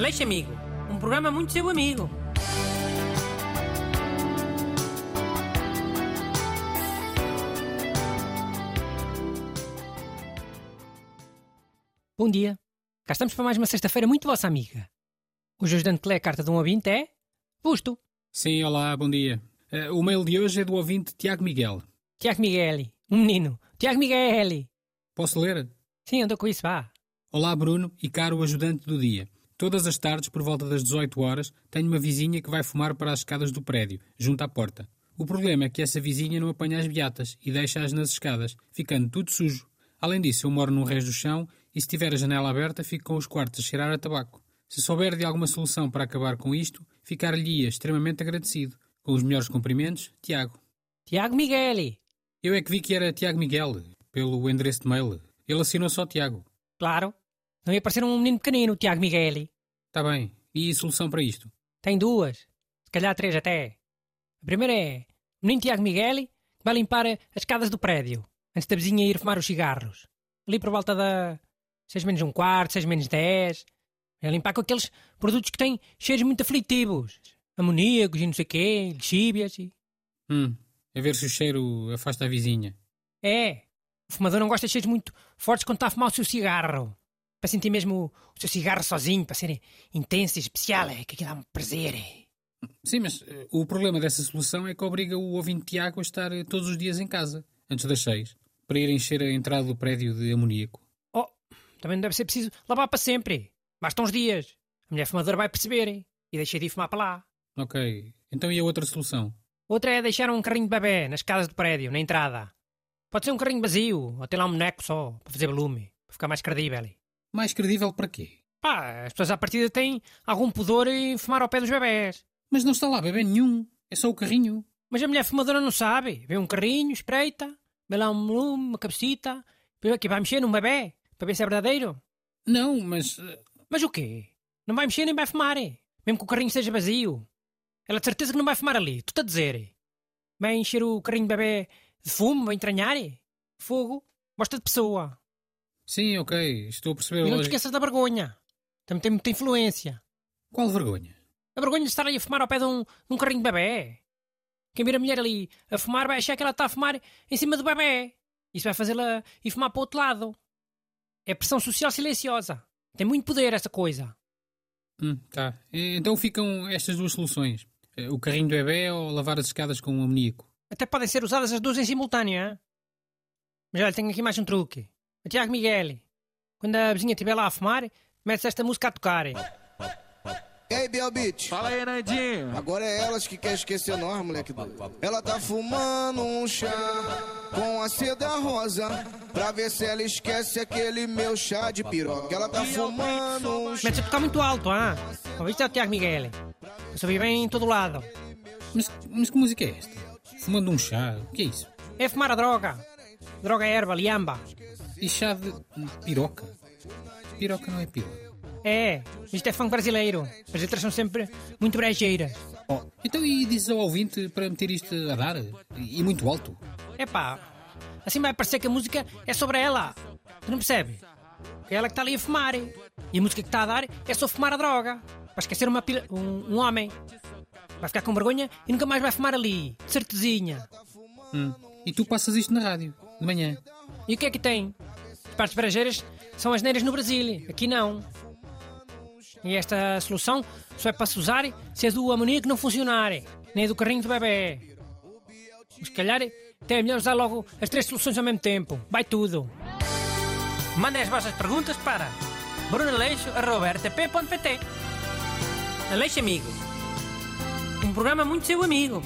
Aleixo Amigo, um programa muito seu amigo. Bom dia. Cá estamos para mais uma sexta-feira muito vossa amiga. Hoje o ajudante que lê a carta de um ouvinte é... Busto. Sim, olá, bom dia. Eh, o mail de hoje é do ouvinte Tiago Miguel. Tiago Migueli. Um menino. Tiago Migueli. Posso ler? Sim, andou com isso, vá. Olá, Bruno e caro ajudante do dia. Todas as tardes, por volta das 18 horas, tenho uma vizinha que vai fumar para as escadas do prédio, junto à porta. O problema é que essa vizinha não apanha as beatas e deixa-as nas escadas, ficando tudo sujo. Além disso, eu moro num reis do chão e se tiver a janela aberta, fico com os quartos a cheirar a tabaco. Se souber de alguma solução para acabar com isto, ficar-lhe extremamente agradecido. Com os melhores cumprimentos, Tiago. Tiago Migueli. Eu é que vi que era Tiago Miguel, pelo endereço de mail. Ele assinou só Tiago. Claro. Não ia parecer um menino pequenino, Tiago Migueli. Está bem. E solução para isto? Tem duas. Se calhar três até. A primeira é... O menino Tiago Migueli que vai limpar as escadas do prédio, antes da vizinha ir fumar os cigarros. Ali por volta da... seis menos um quarto, seis menos dez. É limpar com aqueles produtos que têm cheiros muito aflitivos. Amoníacos e não sei o quê, lexíbias e... Hum, a ver se o cheiro afasta a vizinha. É. O fumador não gosta de cheiros muito fortes quando está a fumar o seu cigarro. Para sentir mesmo o seu cigarro sozinho, para ser intenso e especial, é que aquilo dá um prazer. é. Sim, mas eh, o problema dessa solução é que obriga o ouvinte Tiago a estar eh, todos os dias em casa, antes das seis, para ir encher a entrada do prédio de amoníaco. Oh, também não deve ser preciso lavar para sempre. Basta uns dias. A mulher fumadora vai perceber e deixa de ir fumar para lá. Ok. Então e a outra solução? Outra é deixar um carrinho de bebê nas casas do prédio, na entrada. Pode ser um carrinho vazio, ou ter lá um boneco só, para fazer volume, para ficar mais credível. Mais credível para quê? Pá, as pessoas à partida têm algum pudor em fumar ao pé dos bebés. Mas não está lá bebê nenhum. É só o carrinho. Mas a mulher fumadora não sabe. Vê um carrinho, espreita, vê lá um volume, uma cabecita, vê que vai mexer num bebê, para ver se é verdadeiro. Não, mas... eh, Mas o quê? Não vai mexer nem vai fumar, é? mesmo que o carrinho esteja vazio. Ela de certeza que não vai fumar ali, tu a dizer. é? Vai encher o carrinho de bebê de fumo, vai entranhar? é? Fogo, gosta de pessoa. Sim, ok. Estou a perceber. E não te esqueças da vergonha. Também tem muita influência. Qual vergonha? A vergonha de estar aí a fumar ao pé de um, de um carrinho de bebê. Quem vir a mulher ali a fumar vai achar que ela está a fumar em cima do bebê. Isso vai fazê-la ir fumar para o outro lado. É pressão social silenciosa. Tem muito poder essa coisa. Hum, tá. Então ficam estas duas soluções. Eh, O carrinho do bebê ou lavar as escadas com um amoníaco. Até podem ser usadas as duas em simultâneo, hein? Mas olha, tenho aqui mais um truque. Tiago Miguel, quando a vizinha estiver lá a fumar, metes esta música a tocar. Ei, Biel Beach. Fala aí, Nandinho. Agora é elas que quer esquecer nós, moleque doido. Ela tá fumando um chá com a seda rosa pra ver se ela esquece aquele meu chá de piroca. Ela tá fumando um chá. Metes a tocar muito alto, ah? Ouviste o Tiago Miguel? Eu só vi bem em todo lado. Mas, mas que música é esta? Fumando um chá? O que é isso? É fumar a droga. Droga erva, liamba. E chá de piroca? Piroca não é piroca. É, isto é funk brasileiro. As letras são sempre muito brejeiras. Oh, então e dizes ao ouvinte para meter isto a dar? E muito alto? Epá, assim vai parecer que a música é sobre ela. Tu não percebes? É ela que está ali a fumar. E a música que está a dar é só fumar a droga. Para esquecer uma pila- um, um homem. Vai ficar com vergonha e nunca mais vai fumar ali. De certezinha. Hum. E tu passas isto na rádio, de manhã. E o que é que tem? As partes brejeiras são as neiras no Brasil. Aqui não. E esta solução só é para se usar se a do amoníaco não funcionar. Nem a do carrinho do bebê. Se calhar até é melhor usar logo as três soluções ao mesmo tempo. Vai tudo. Mandem as vossas perguntas para brunaleixo.rtp.pt Aleixo Amigo. Um programa muito seu amigo.